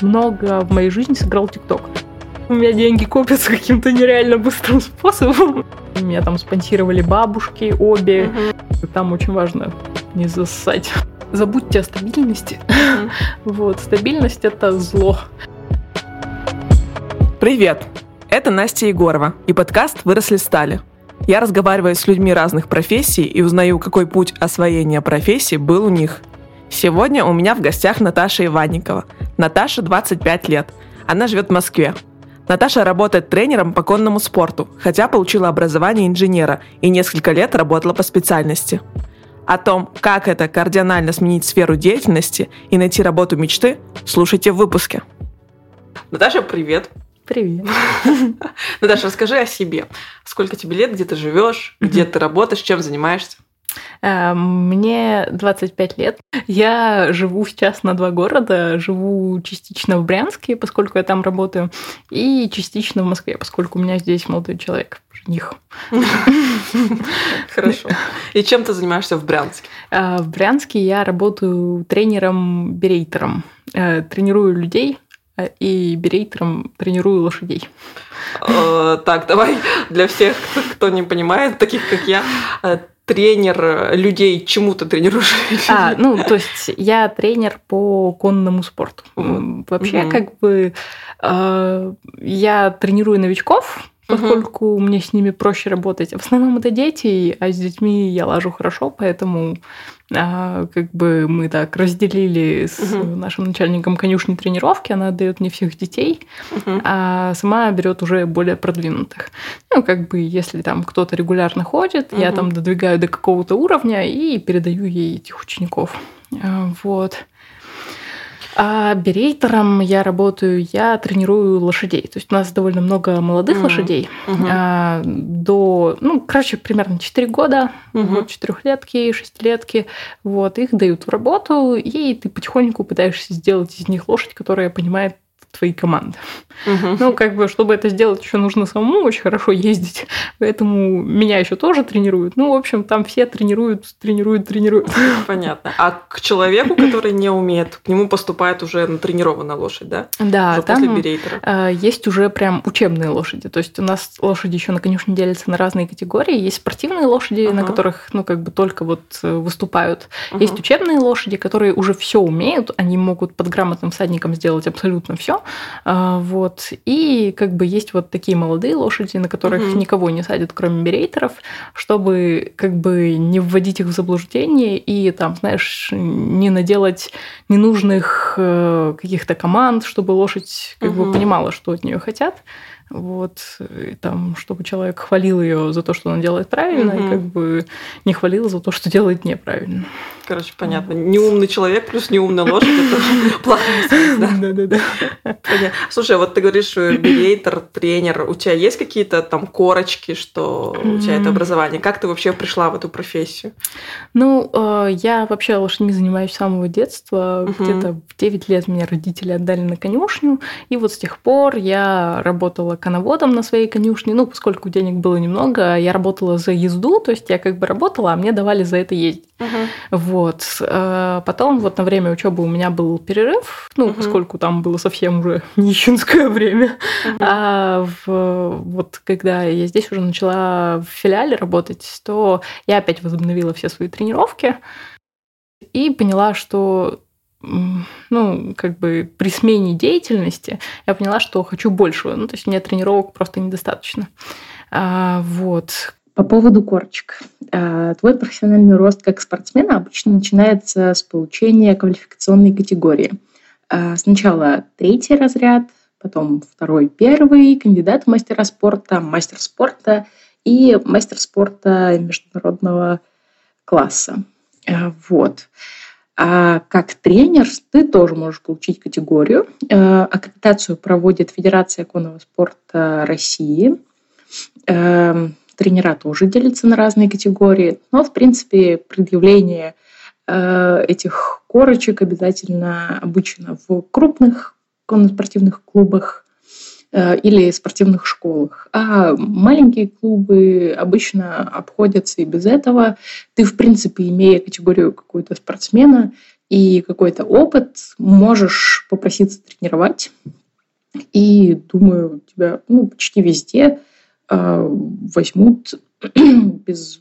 Много в моей жизни сыграл ТикТок. У меня деньги копятся каким-то нереально быстрым способом. Меня там спонсировали бабушки обе. Угу. Там очень важно не засать. Забудьте о стабильности. Угу. Вот, стабильность это зло. Привет! Это Настя Егорова и подкаст «Выросли стали». Я разговариваю с людьми разных профессий и узнаю, какой путь освоения профессии был у них. Сегодня у меня в гостях Наташа Иванникова. Наташа 25 лет. Она живет в Москве. Наташа работает тренером по конному спорту, хотя получила образование инженера и несколько лет работала по специальности. О том, как это кардинально сменить сферу деятельности и найти работу мечты, слушайте в выпуске. Наташа, привет! Привет. Наташа, расскажи о себе. Сколько тебе лет, где ты живешь, где ты работаешь, чем занимаешься? Э, мне 25 лет. Я живу сейчас на два города. Живу частично в Брянске, поскольку я там работаю, и частично в Москве, поскольку у меня здесь молодой человек, жених. Хорошо. И чем ты занимаешься в Брянске? Э, в Брянске я работаю тренером-берейтером. Э, тренирую людей и берейтером тренирую лошадей. Так, давай для всех, кто не понимает, таких как я, тренер людей чему-то тренируешь? А, ну, то есть я тренер по конному спорту. Вообще, угу. как бы э, я тренирую новичков, поскольку угу. мне с ними проще работать. В основном это дети, а с детьми я лажу хорошо, поэтому а, как бы мы так разделили с угу. нашим начальником конюшни тренировки, она отдает мне всех детей, угу. а сама берет уже более продвинутых. Ну, как бы, если там кто-то регулярно ходит, угу. я там додвигаю до какого-то уровня и передаю ей этих учеников. А, вот. А берейтером я работаю, я тренирую лошадей. То есть у нас довольно много молодых mm-hmm. лошадей. Mm-hmm. А, до, ну, короче, примерно 4 года, mm-hmm. вот четырехлетки, шестилетки. Вот, их дают в работу, и ты потихоньку пытаешься сделать из них лошадь, которая понимает твоей команды. Угу. Ну, как бы, чтобы это сделать, еще нужно самому очень хорошо ездить. Поэтому меня еще тоже тренируют. Ну, в общем, там все тренируют, тренируют, тренируют. Понятно. А к человеку, который не умеет, к нему поступает уже натренированная лошадь, да? Да, уже там э, есть уже прям учебные лошади. То есть у нас лошади еще на конюшне делятся на разные категории. Есть спортивные лошади, uh на которых, ну, как бы только вот э, выступают. uh Есть учебные лошади, которые уже все умеют. Они могут под грамотным всадником сделать абсолютно все. А, вот. И как бы есть вот такие молодые лошади, на которых угу. никого не садят, кроме берейтеров, чтобы как бы не вводить их в заблуждение и там, знаешь, не наделать ненужных э, каких-то команд, чтобы лошадь как угу. бы понимала, что от нее хотят вот, и там, чтобы человек хвалил ее за то, что она делает правильно, угу. и как бы не хвалил за то, что делает неправильно. Короче, понятно. Неумный человек плюс неумная лошадь это плохая связь, да? Да-да-да. Слушай, вот ты говоришь, билейтер, тренер, у тебя есть какие-то там корочки, что у тебя это образование? Как ты вообще пришла в эту профессию? Ну, э, я вообще лошадьми занимаюсь с самого детства. Где-то в 9 лет меня родители отдали на конюшню, и вот с тех пор я работала коноводом на своей конюшне. Ну, поскольку денег было немного, я работала за езду, то есть я как бы работала, а мне давали за это ездить. Uh-huh. Вот. Э, потом вот на время учебы у меня был перерыв, ну, uh-huh. поскольку там было совсем уже нищенское время. Uh-huh. А в, вот когда я здесь уже начала в филиале работать, то я опять возобновила все свои тренировки и поняла, что ну, как бы при смене деятельности я поняла, что хочу большего. Ну, то есть мне тренировок просто недостаточно. А, вот. По поводу корочек. А, твой профессиональный рост как спортсмена обычно начинается с получения квалификационной категории. А, сначала третий разряд, потом второй, первый, кандидат в мастера спорта, мастер спорта и мастер спорта международного класса. А, вот. А как тренер ты тоже можешь получить категорию. Аккредитацию проводит Федерация конного спорта России. Эм, Тренера тоже делятся на разные категории, но, в принципе, предъявление э, этих корочек обязательно обычно в крупных конно-спортивных клубах э, или спортивных школах. А маленькие клубы обычно обходятся и без этого. Ты, в принципе, имея категорию какую-то спортсмена, и какой-то опыт, можешь попроситься тренировать. И думаю, тебя ну, почти везде э, возьмут без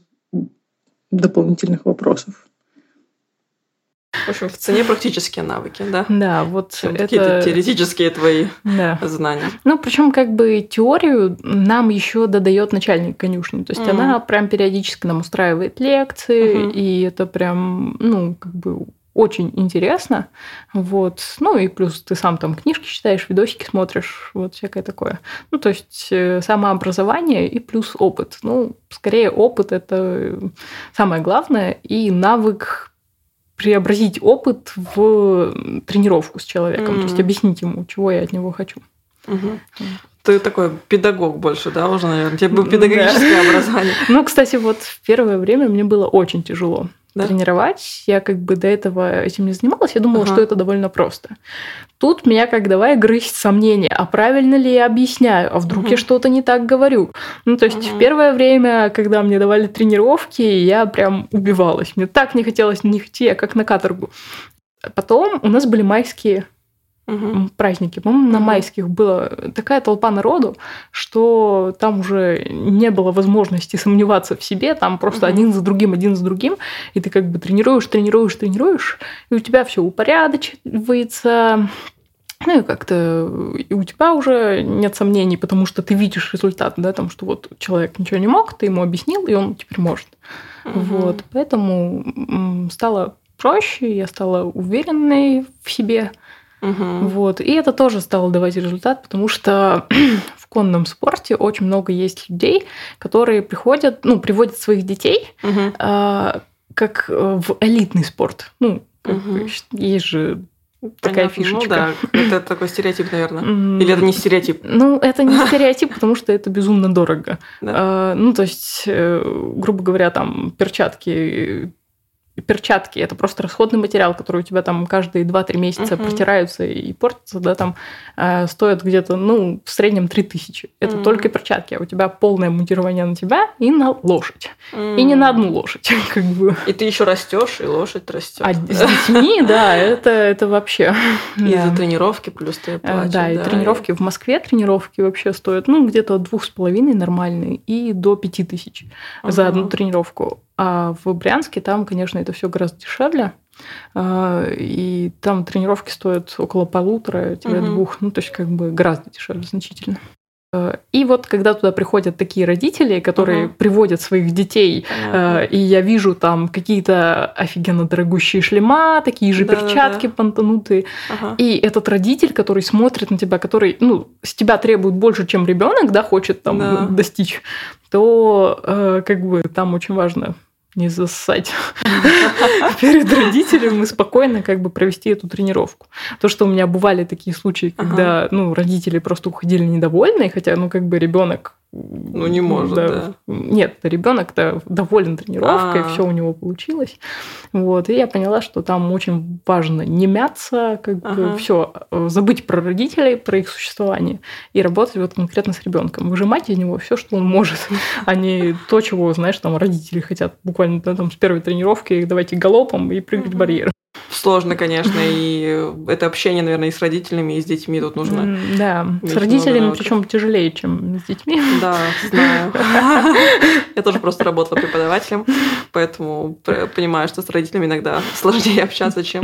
дополнительных вопросов. В общем, в цене практические навыки, да? Да, вот это... Какие-то теоретические твои Да. знания. Ну, причем как бы теорию нам еще додает начальник конюшни. То есть Мгм. она прям периодически нам устраивает лекции, Мгм. и это прям, ну, как бы очень интересно. Вот. Ну и плюс ты сам там книжки читаешь, видосики смотришь, вот всякое такое. Ну, то есть э, самообразование и плюс опыт. Ну, скорее опыт – это самое главное, и навык преобразить опыт в тренировку с человеком, то есть объяснить ему, чего я от него хочу. Мгм. Ты такой педагог больше, да, уже, наверное? У тебя было педагогическое образование. Ну, кстати, вот в первое время мне было очень тяжело Да? тренировать. Я как бы до этого этим не занималась. Я думала, Ага. что это довольно просто. Тут меня как давай грызть сомнения, а правильно ли я объясняю, а вдруг я Мгм. что-то не так говорю. Ну, то есть Мгм. в первое время, когда мне давали тренировки, я прям убивалась. Мне так не хотелось не идти, как на каторгу. Потом у нас были майские М, праздники. По-моему, на майских была такая толпа народу, что там уже не было возможности сомневаться в себе, там просто Мгм. один за другим, один за другим, и ты как бы тренируешь, тренируешь, тренируешь, и у тебя все упорядочивается, ну и как-то и у тебя уже нет сомнений, потому что ты видишь результат, да, там, что вот человек ничего не мог, ты ему объяснил, и он теперь может. Мгм. Вот, поэтому стало проще, я стала уверенной в себе, Мгм. вот. И это тоже стало давать результат, потому что в конном спорте очень много есть людей, которые приходят, ну, приводят своих детей Мгм. а, как э, в элитный спорт. Ну, бы, есть же такая Понятно. фишечка. Ну да, это такой стереотип, наверное. Или это не стереотип? Ну, это не стереотип, потому что это безумно дорого. Да. А, Ну, то есть, э, грубо говоря, там перчатки перчатки это просто расходный материал, который у тебя там каждые 2-3 месяца Мгм. протираются и портятся, да, там э, стоят где-то, ну, в среднем 3000. Это Мгм. только перчатки, а у тебя полное мутирование на тебя и на лошадь. И не на одну лошадь, как бы. И ты еще растешь, и лошадь растет. А с детьми, да, это, это вообще... И за тренировки плюс ты Э, платишь. Да, и тренировки в Москве, тренировки вообще стоят, ну, где-то от двух с половиной нормальные и до пяти тысяч за одну тренировку. А в Брянске там, конечно, это все гораздо дешевле. А, И там тренировки стоят около полутора-двух, ну, то есть как бы гораздо дешевле значительно. Э, И вот когда туда приходят такие родители, которые Мгм. приводят своих детей Понятно. Э, И я вижу там какие-то офигенно дорогущие шлема, такие же Да-да-да. перчатки понтанутые. Ага. И этот родитель, который смотрит на тебя, который ну, с тебя требует больше, чем ребенок, да, хочет там Да. достичь, то э, как бы там очень важно не зассать перед родителем и спокойно как бы провести эту тренировку. То, что у меня бывали такие случаи, Ага. когда ну, родители просто уходили недовольные, хотя ну как бы ребенок Ну, не может, да. Нет, ребенок-то доволен тренировкой, А. все у него получилось. Вот, и я поняла, что там очень важно не мяться, как бы Ага. все, забыть про родителей, про их существование и работать вот конкретно с ребенком, выжимать из него все, что он может, а не то, чего, знаешь, там родители хотят буквально да, там с первой тренировки давайте галопом и прыгать барьер. Сложно, конечно, и это общение, наверное, и с родителями, и с детьми тут нужно. Да, с родителями причем тяжелее, чем с детьми. Да, знаю. Я тоже просто работала преподавателем, поэтому понимаю, что с родителями иногда сложнее общаться, чем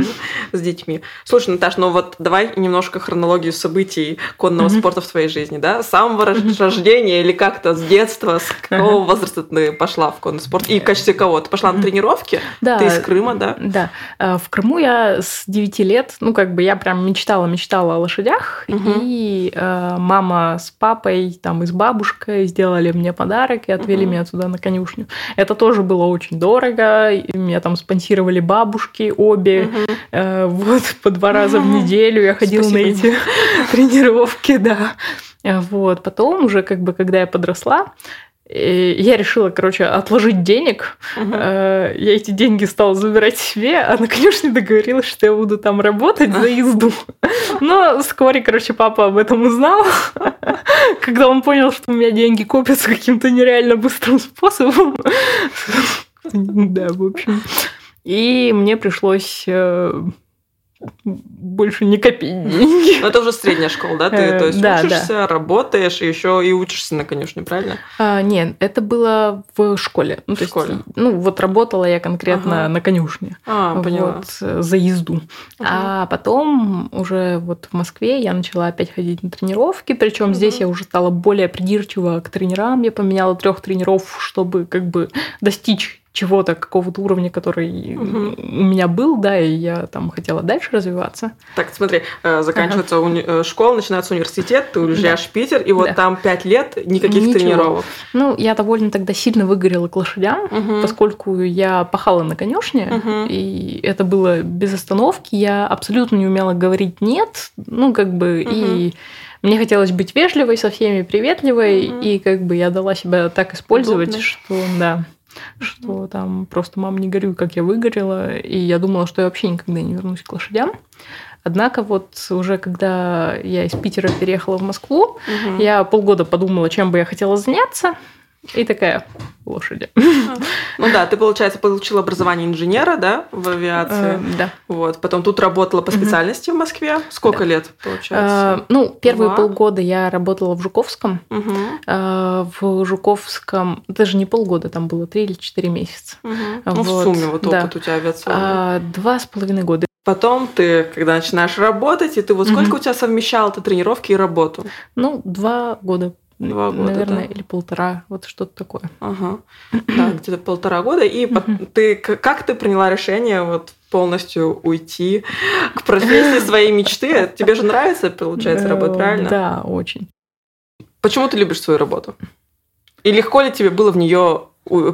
с детьми. Слушай, Наташ, ну вот давай немножко хронологию событий конного спорта в твоей жизни, да? С самого рож- рождения или как-то с детства, с какого возраста ты пошла в конный спорт? И в качестве кого? Ты пошла на тренировки? Да, Ты из Крыма, да? Да. Э, В Крыму я с 9 лет, ну, как бы я прям мечтала, мечтала о лошадях. Мгм. И э, мама с папой, там, и с бабушкой сделали мне подарок и отвели Мгм. меня туда на конюшню. Это тоже было очень дорого. И меня там спонсировали бабушки обе. Мгм. Э, Вот по два раза в неделю я ходила Спасибо на эти тренировки, да. Вот. Потом уже, как бы, когда я подросла, э, я решила, короче, отложить денег. Э, Я эти деньги стала забирать себе, а на конюшне договорилась, что я буду там работать за езду. Но вскоре, короче, папа об этом узнал, когда он понял, что у меня деньги копятся каким-то нереально быстрым способом. Да, в общем. И мне пришлось э, больше не копить деньги. Но это уже средняя школа, да? Ты Э, то есть да, учишься, работаешь, и еще и учишься на конюшне, правильно? А, нет, это было в школе. Ну, В то есть, школе. ну, вот работала я конкретно Ага. на конюшне. А. Вот, э, за езду. Ага. А потом уже вот в Москве я начала опять ходить на тренировки, причем Мгм. здесь я уже стала более придирчива к тренерам. Я поменяла трех тренеров, чтобы как бы достичь чего-то, какого-то уровня, который Мгм. у меня был, да, и я там хотела дальше развиваться. Так, смотри, э, заканчивается уни- э, школа, начинается университет, ты уезжаешь Да. в Питер, и вот Да. там пять лет никаких Ничего. тренировок. Ну, я довольно тогда сильно выгорела к лошадям, Мгм. поскольку я пахала на конюшне, Мгм. и это было без остановки. Я абсолютно не умела говорить нет, ну, как бы, и мне хотелось быть вежливой со всеми, приветливой, Мгм. и как бы я дала себя так использовать, Удобно. что, да, что там просто, мам, не горюй, как я выгорела, и я думала, что я вообще никогда не вернусь к лошадям. Однако вот уже когда я из Питера переехала в Москву, Мгм. я полгода подумала, чем бы я хотела заняться, и такая, лошади. Ну да, ты, получается, получил образование инженера, да, в авиации. Э, Да. Вот. Потом тут работала по специальности в Москве. Сколько лет, Э, получается? Ну, первые Два. полгода я работала в Жуковском. Э, В Жуковском даже не полгода, там было три или четыре месяца. Мгм. Ну, в сумме вот да. опыт у тебя авиационный. А, Два с половиной года. Потом ты, когда начинаешь работать, и ты вот сколько у тебя совмещал ты тренировки и работу? Ну, два года. Два года, Наверное, да. или полтора, вот что-то такое. Ага. Да, где-то полтора года. И ты как ты приняла решение вот полностью уйти к профессии своей мечты? Тебе же нравится, получается, Э, правильно? Да, очень. Почему ты любишь свою работу? И легко ли тебе было в нее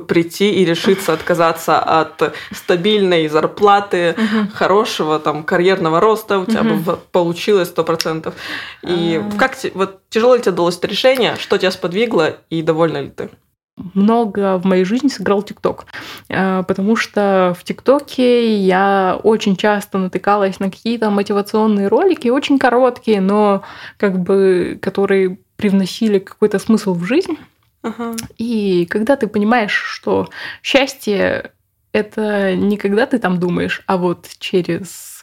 прийти и решиться отказаться от стабильной зарплаты, Мгм. хорошего там карьерного роста, у тебя бы Мгм. в- получилось сто процентов. И А. как вот тяжело ли тебе далось это решение, что тебя сподвигло и довольна ли ты? много в моей жизни сыграл ТикТок. Э, Потому что в ТикТоке я очень часто натыкалась на какие-то мотивационные ролики, очень короткие, но как бы которые привносили какой-то смысл в жизнь. Ага. И когда ты понимаешь, что счастье это не когда ты там думаешь, а вот через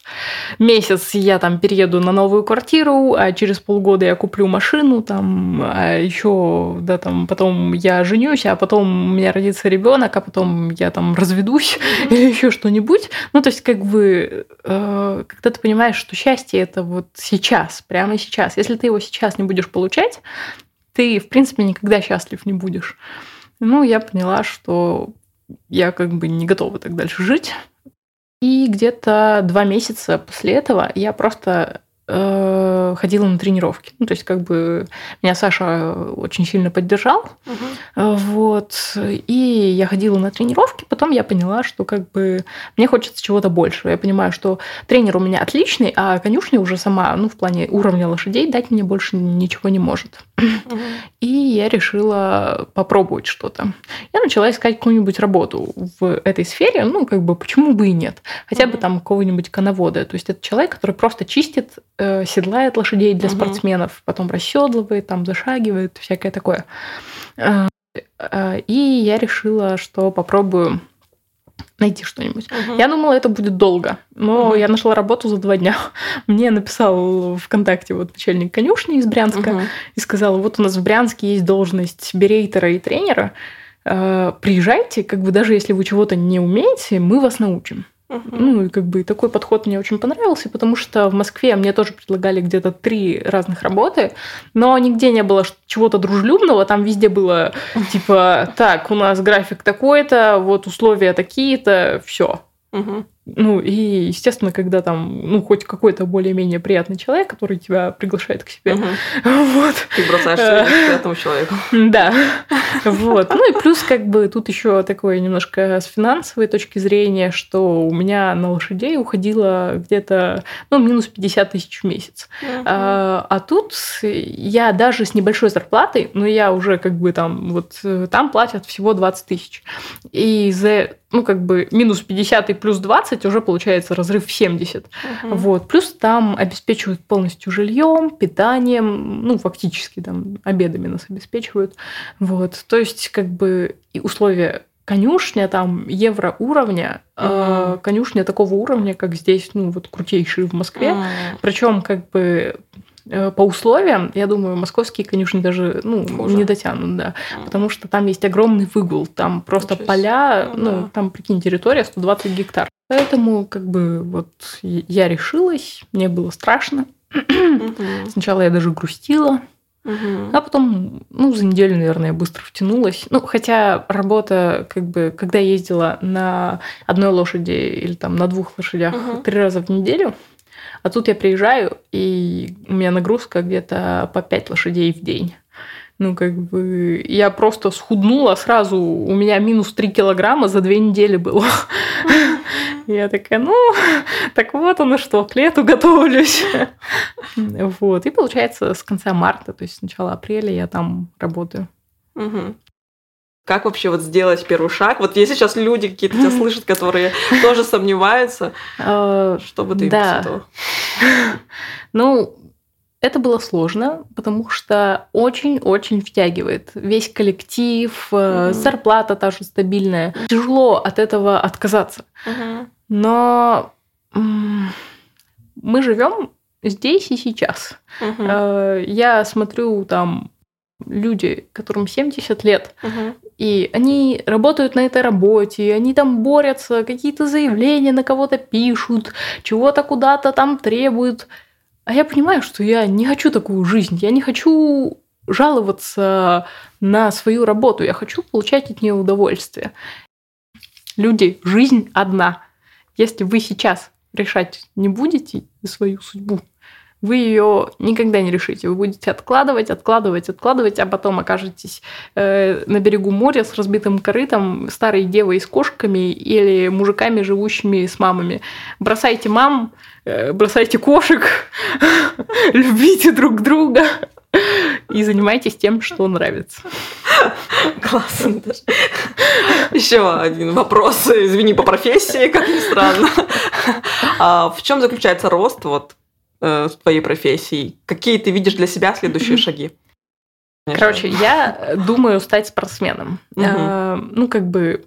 месяц я там перееду на новую квартиру, а через полгода я куплю машину, там, а еще, да, там, потом я женюсь, а потом у меня родится ребенок, а потом я там разведусь или еще что-нибудь. Ну, то есть, как бы, э, когда ты понимаешь, что счастье это вот сейчас, прямо сейчас. Если ты его сейчас не будешь получать, ты, в принципе, никогда счастлив не будешь. Ну, я поняла, что я как бы не готова так дальше жить. И где-то два месяца после этого я просто э, ходила на тренировки. Ну, то есть, как бы меня Саша очень сильно поддержал. Э, Вот. И я ходила на тренировки, потом я поняла, что как бы мне хочется чего-то большего. Я понимаю, что тренер у меня отличный, а конюшня уже сама, ну, в плане уровня лошадей дать мне больше ничего не может. Мгм. И я решила попробовать что-то. Я начала искать какую-нибудь работу в этой сфере, ну, как бы, почему бы и нет. Хотя бы Мгм. там какого-нибудь коновода. То есть это человек, который просто чистит, э, седлает лошадей для Мгм. спортсменов, потом расседлывает, там зашагивает, всякое такое. Э, э, И я решила, что попробую найти что-нибудь. Мгм. Я думала, это будет долго, но Мгм. я нашла работу за два дня. Мне написал ВКонтакте вот начальник конюшни из Брянска Мгм. и сказала, вот у нас в Брянске есть должность берейтера и тренера, э, приезжайте, как бы даже если вы чего-то не умеете, мы вас научим. Мгм. Ну, и как бы такой подход мне очень понравился, потому что в Москве мне тоже предлагали где-то три разных работы, но нигде не было чего-то дружелюбного, там везде было типа, так, у нас график такой-то, вот условия такие-то, все. Мгм. Ну, и, естественно, когда там, ну, хоть какой-то более-менее приятный человек, который тебя приглашает к себе, Мгм. вот, Ты бросаешь Э. своему этому человеку. да. Вот. Ну и плюс, как бы, тут еще такое немножко с финансовой точки зрения, что у меня на лошадей уходило где-то, ну, минус 50 тысяч в месяц. А, а тут я даже с небольшой зарплатой, но я уже как бы там, вот э, там платят всего 20 тысяч. И за, ну, как бы минус 50 и плюс 20 уже получается разрыв в 70. Мгм. Вот. Плюс там обеспечивают полностью жильем, питанием, ну, фактически там обедами нас обеспечивают. Вот. То есть, как бы и условия конюшня там евро уровня, mm. э, конюшня такого уровня, как здесь, ну вот крутейшие в Москве. Mm. Причем как бы э, по условиям, я думаю, московские конюшни даже ну, не дотянут, да. Mm. Потому что там есть огромный выгул, там просто Ничего поля, ну, ну да. там, прикинь, территория 120 гектар. Поэтому, как бы, вот я решилась, мне было страшно. Сначала я даже грустила, Угу. А потом, ну, за неделю, наверное, быстро втянулась. Ну, хотя работа, как бы, когда я ездила на одной лошади или там на двух лошадях угу. три раза в неделю, а тут я приезжаю, и у меня нагрузка где-то по пять лошадей в день. Ну, как бы, я просто схуднула сразу, у меня минус 3 килограмма за две недели было. Я такая, ну, так вот оно что, к лету готовлюсь. Вот. И получается, с конца марта, то есть с начала апреля я там работаю. Как вообще вот сделать первый шаг? Вот есть сейчас люди какие-то тебя слышат, которые тоже сомневаются. А, что бы ты им посоветовала? Ну, это было сложно, потому что очень-очень втягивает. Весь коллектив, mm-hmm. зарплата та же стабильная. Тяжело от этого отказаться. Mm-hmm. Но мы живем здесь и сейчас. Mm-hmm. Я смотрю там люди, которым 70 лет, угу. и они работают на этой работе, они там борются, какие-то заявления на кого-то пишут, чего-то куда-то там требуют. А я понимаю, что я не хочу такую жизнь, я не хочу жаловаться на свою работу, я хочу получать от нее удовольствие. Люди, жизнь одна. Если вы сейчас решать не будете свою судьбу, вы ее никогда не решите. Вы будете откладывать, откладывать, откладывать, а потом окажетесь э, на берегу моря с разбитым корытом, старой девой с кошками или мужиками, живущими с мамами. Бросайте мам, э, бросайте кошек, любите друг друга и занимайтесь тем, что нравится. Классно. Еще один вопрос, извини, по профессии, как ни странно. А в чем заключается рост вот э, с твоей профессией? Какие ты видишь для себя следующие шаги? Короче, я думаю стать спортсменом. Э, ну, как бы,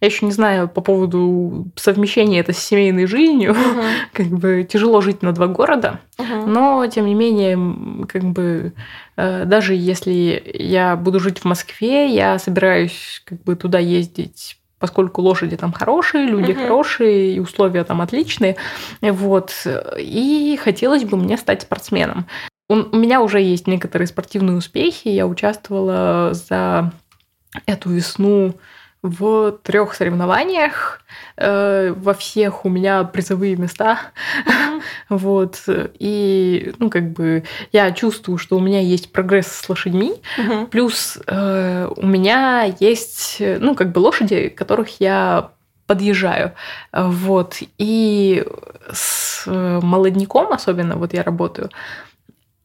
я еще не знаю по поводу совмещения это с семейной жизнью. Как бы тяжело жить на два города. Но, тем не менее, как бы, э, даже если я буду жить в Москве, я собираюсь как бы туда ездить поскольку лошади там хорошие, люди uh-huh. хорошие, и условия там отличные. Вот. И хотелось бы мне стать спортсменом. У, у меня уже есть некоторые спортивные успехи. Я участвовала за эту весну в трех соревнованиях. Э, во всех у меня призовые места. Mm-hmm. вот. И, ну, как бы я чувствую, что у меня есть прогресс с лошадьми. Mm-hmm. Плюс э, у меня есть, ну, как бы лошади, которых я подъезжаю. Вот. И с молодняком особенно, вот я работаю,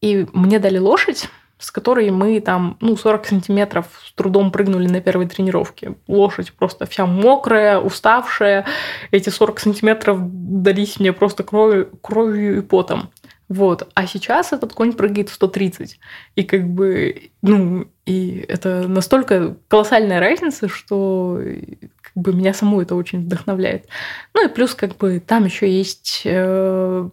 и мне дали лошадь, с которой мы там, ну, 40 сантиметров с трудом прыгнули на первой тренировке. Лошадь просто вся мокрая, уставшая. Эти 40 сантиметров дались мне просто кровью, кровью и потом. Вот. А сейчас этот конь прыгает в 130. И как бы, ну, и это настолько колоссальная разница, что как бы меня саму это очень вдохновляет. Ну и плюс как бы там еще есть э,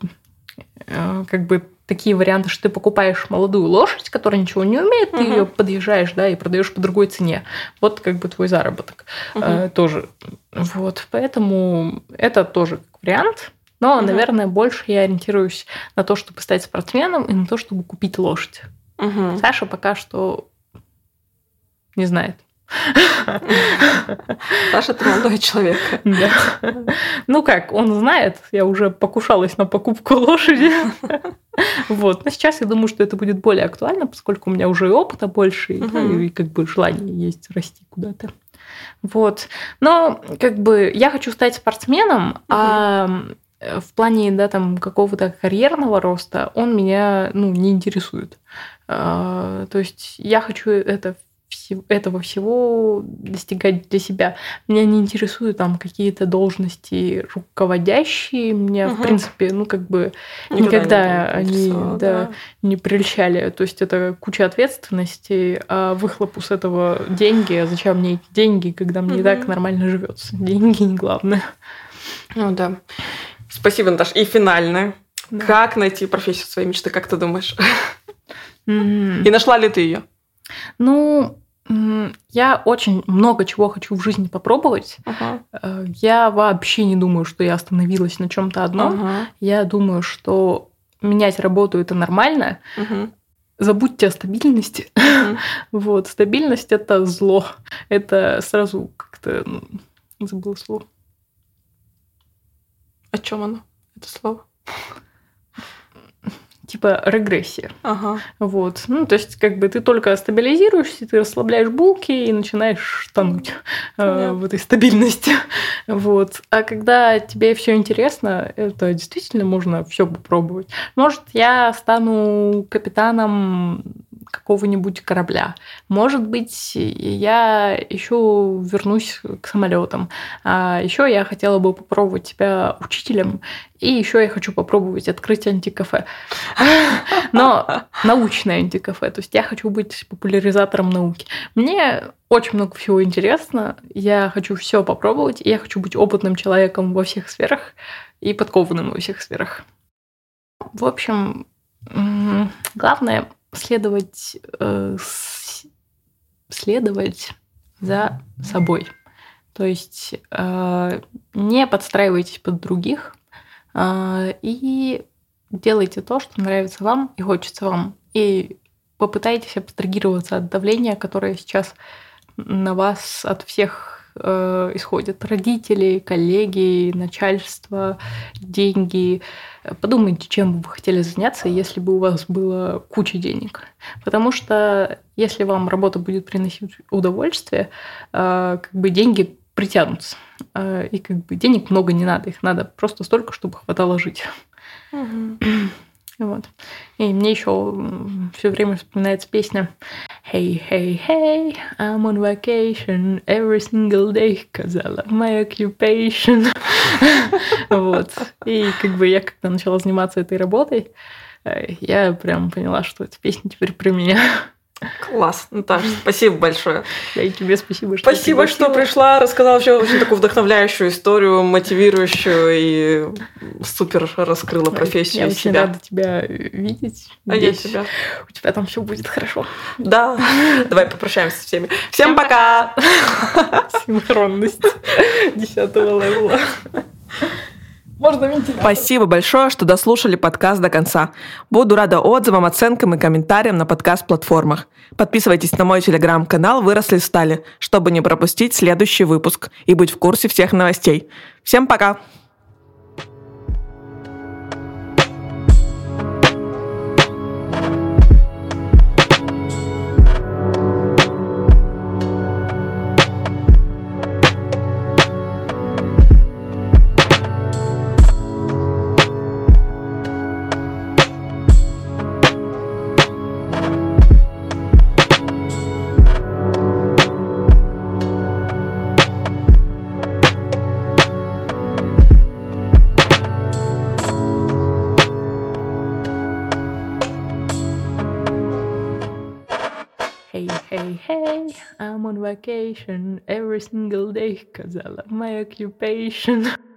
э, как бы такие варианты, что ты покупаешь молодую лошадь, которая ничего не умеет, ты угу. ее подъезжаешь, да, и продаешь по другой цене. Вот как бы твой заработок угу. э, тоже. Вот, поэтому это тоже как вариант. Но, угу. наверное, больше я ориентируюсь на то, чтобы стать спортсменом, и на то, чтобы купить лошадь. Угу. Саша пока что не знает. Саша, ты молодой человек. Да. Ну как, он знает, я уже покушалась на покупку лошади. Вот. Но сейчас я думаю, что это будет более актуально, поскольку у меня уже и опыта больше, угу. и, и как бы желание есть расти куда-то. Вот. Но как бы я хочу стать спортсменом, угу. а в плане да, там, какого-то карьерного роста он меня ну, не интересует. А, то есть я хочу это этого всего достигать для себя. Меня не интересуют там какие-то должности руководящие. Меня, угу. в принципе, ну, как бы никогда, никогда они да, да. не прельщали. То есть это куча ответственности, а выхлоп с этого деньги. А зачем мне эти деньги, когда мне угу. и так нормально живется? Деньги не главное. Ну да. Спасибо, Наташ. И финальное. Да. Как найти профессию своей мечты, как ты думаешь? Mm-hmm. И нашла ли ты ее? Ну, я очень много чего хочу в жизни попробовать. Uh-huh. Я вообще не думаю, что я остановилась на чем-то одном. Uh-huh. Я думаю, что менять работу это нормально. Uh-huh. Забудьте о стабильности. Uh-huh. вот, стабильность это зло. Это сразу как-то ну, забыла слово. О чем оно? Это слово? Типа регрессия. Ага. Вот. Ну, то есть, как бы ты только стабилизируешься, ты расслабляешь булки и начинаешь тонуть э, в этой стабильности. вот. А когда тебе все интересно, это действительно можно все попробовать. Может, я стану капитаном какого-нибудь корабля. Может быть, я еще вернусь к самолетам. А еще я хотела бы попробовать себя учителем. И еще я хочу попробовать открыть антикафе. Но научное антикафе. То есть я хочу быть популяризатором науки. Мне очень много всего интересно. Я хочу все попробовать. И я хочу быть опытным человеком во всех сферах и подкованным во всех сферах. В общем, главное следовать, э, следовать за собой. То есть э, не подстраивайтесь под других э, и делайте то, что нравится вам и хочется вам. И попытайтесь абстрагироваться от давления, которое сейчас на вас от всех э, исходит. Родители, коллеги, начальство, деньги. Подумайте, чем бы вы хотели заняться, если бы у вас было куча денег. Потому что если вам работа будет приносить удовольствие, э, как бы деньги притянутся. Э, и как бы денег много не надо, их надо просто столько, чтобы хватало жить. Угу. Вот. И мне еще все время вспоминается песня Hey, hey, hey, I'm on vacation every single day, cause my occupation. вот. И как бы я когда начала заниматься этой работой, э, я прям поняла, что эта песня теперь про меня. Класс, Наташа, спасибо большое. Да и тебе спасибо, что Спасибо, что пришла, рассказала вообще очень такую вдохновляющую историю, мотивирующую и супер раскрыла профессию Я очень рада тебя видеть. А я тебя. У тебя там все будет хорошо. Да. Давай попрощаемся с всеми. Всем пока! Синхронность десятого левела. Можно. Спасибо большое, что дослушали подкаст до конца. Буду рада отзывам, оценкам и комментариям на подкаст-платформах. Подписывайтесь на мой телеграм-канал «Выросли стали», чтобы не пропустить следующий выпуск и быть в курсе всех новостей. Всем пока! Vacation every single day because I love my occupation.